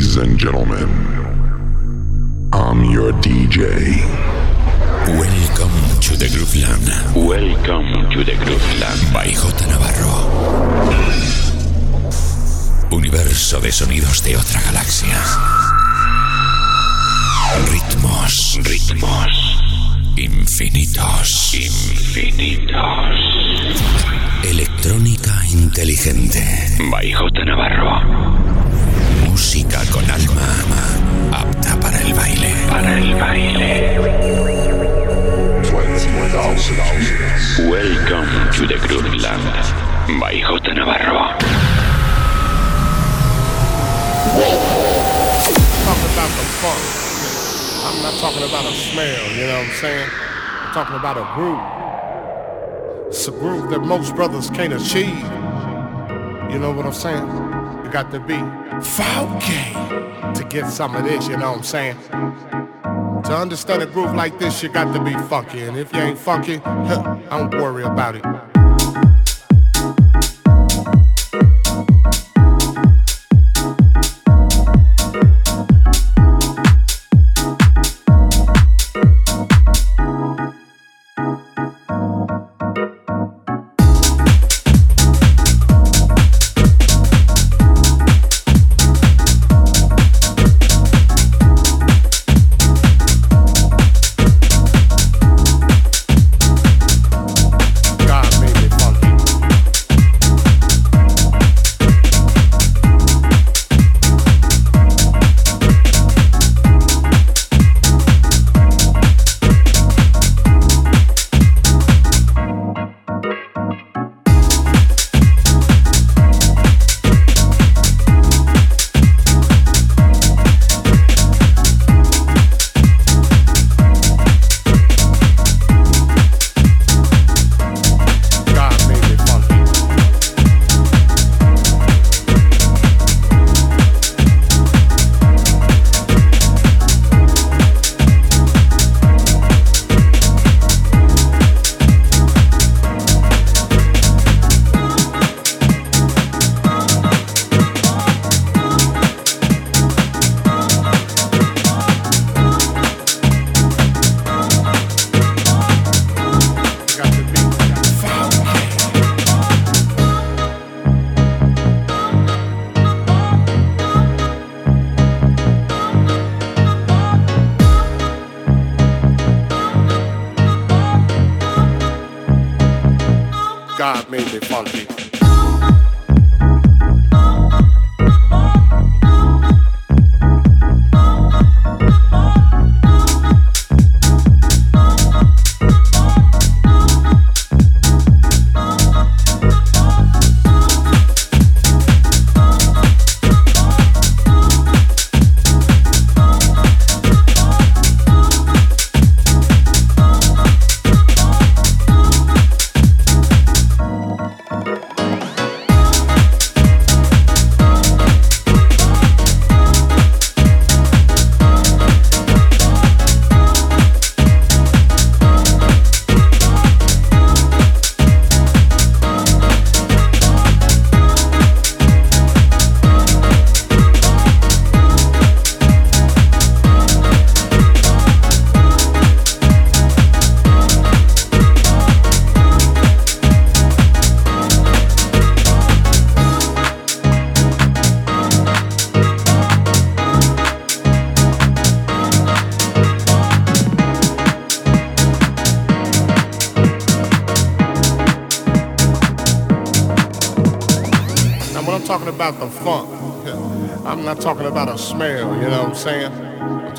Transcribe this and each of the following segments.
Ladies and gentlemen, I'm your DJ. Welcome to the Grooveland. Welcome to the Grooveland. By J. Navarro. Universo de sonidos de otra galaxia. Ritmos, ritmos. Infinitos, infinitos. Electrónica inteligente. By J. Navarro. Música con alma, apta para el baile. Para el baile. Welcome to the Grooveland. By J. Navarro. Talking about the funk. I'm not talking about a smell, you know what I'm saying? I'm talking about a groove. It's a groove that most brothers can't achieve. You know what I'm saying? Got to be funky to get some of this, you know what I'm saying? To understand a groove like this, you got to be funky. And if you ain't funky, I don't worry about it.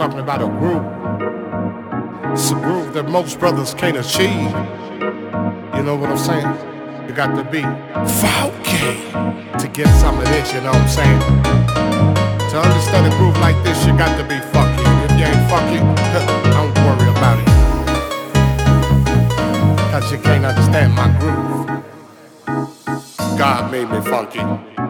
Talking about a groove. It's a groove that most brothers can't achieve. You know what I'm saying? You got to be funky to get some of this, you know what I'm saying? To understand a groove like this, you got to be funky. if you ain't funky, don't worry about it. Cause you can't understand my groove. God made me funky.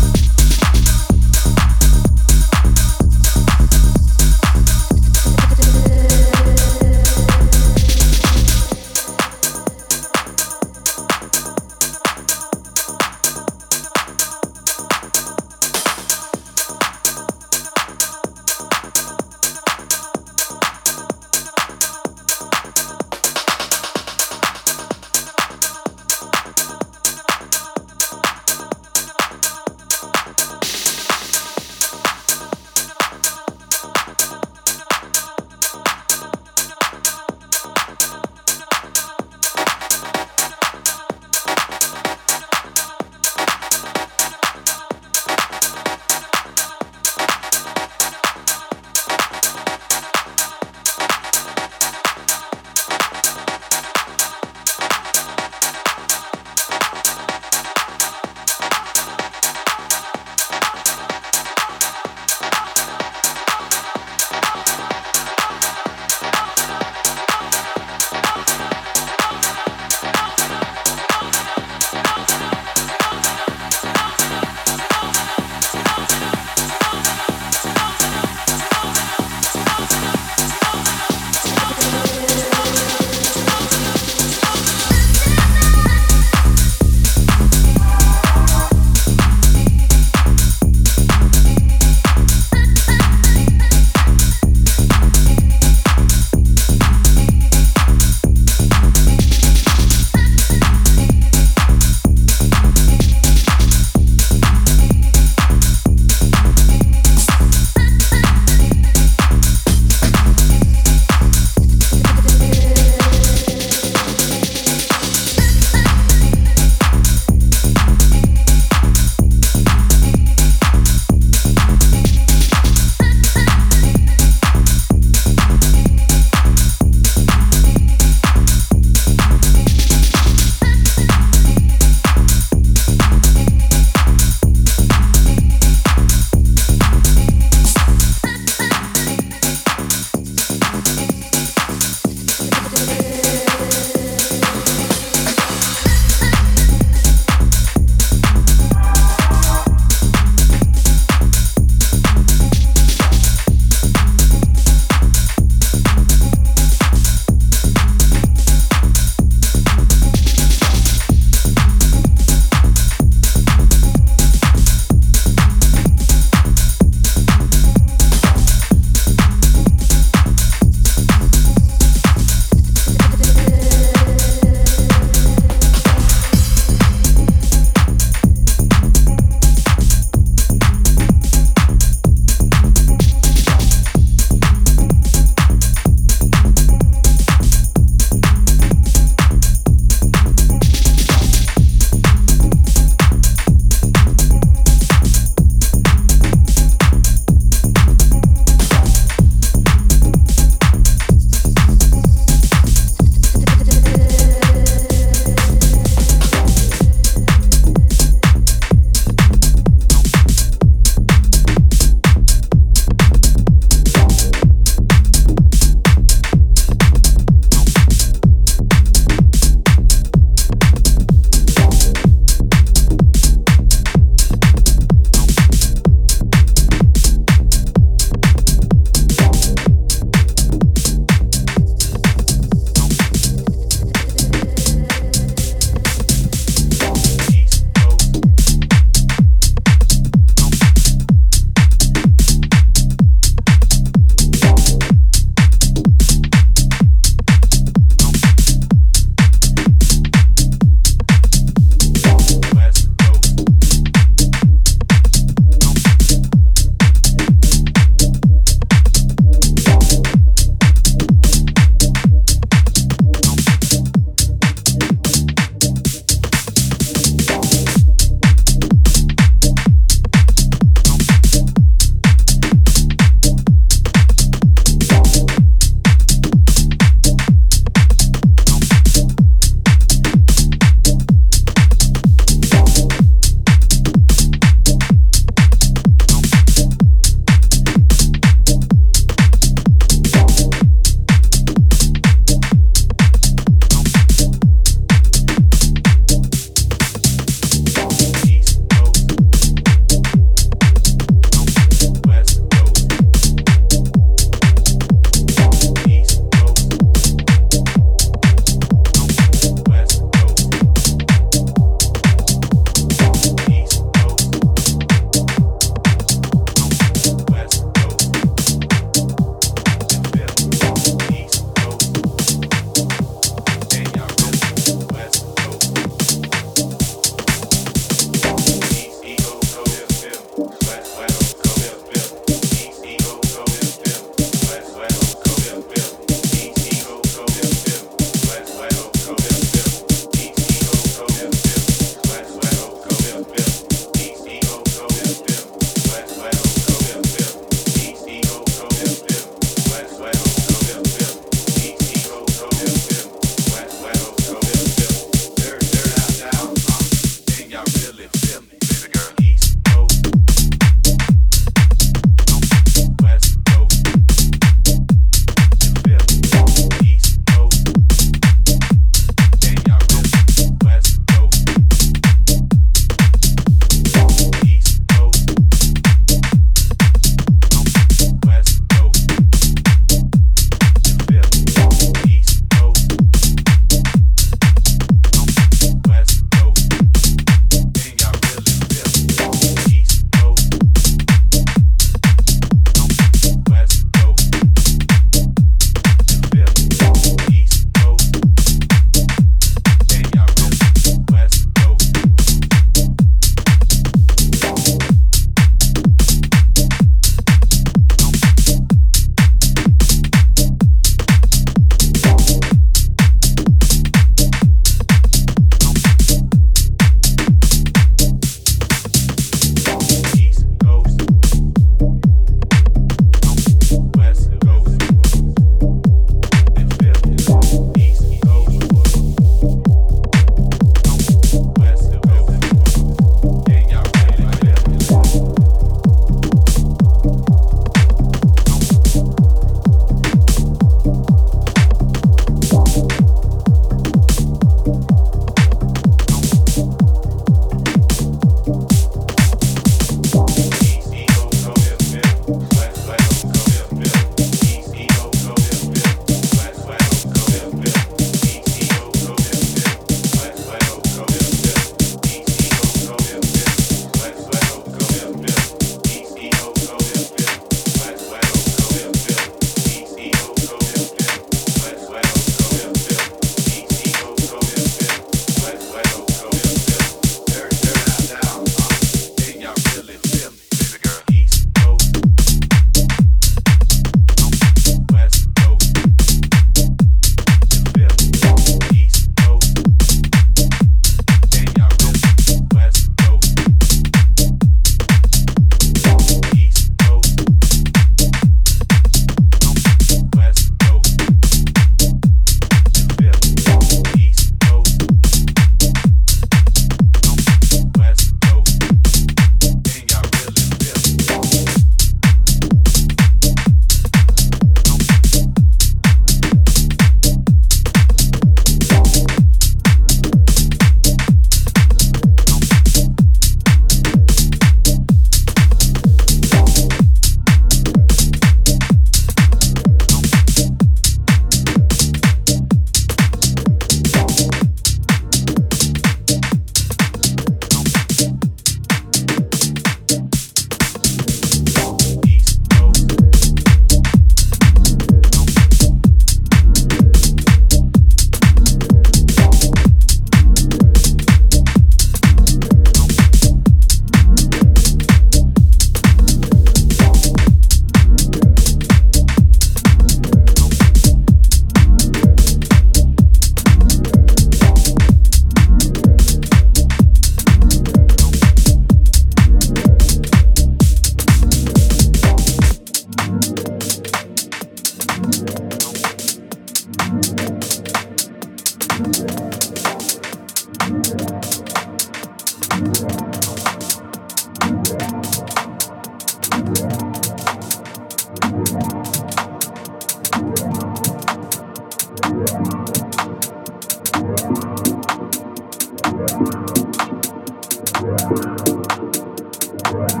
Thank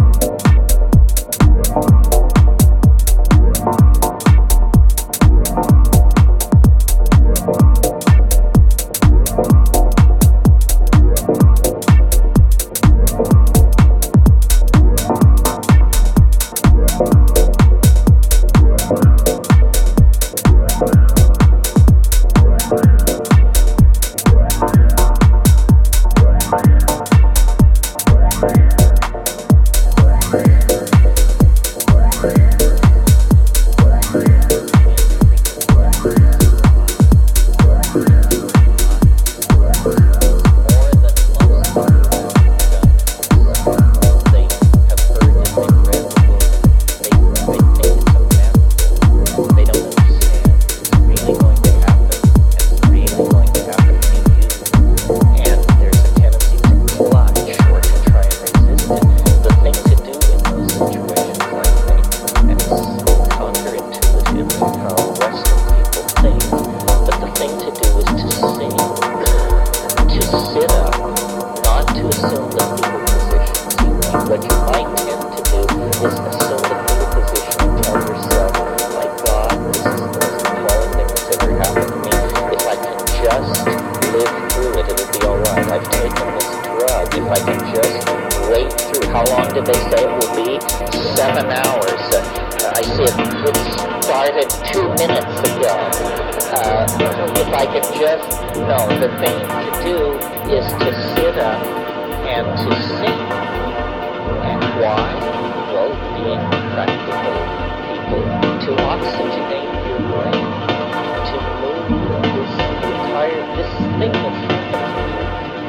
you.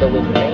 the window.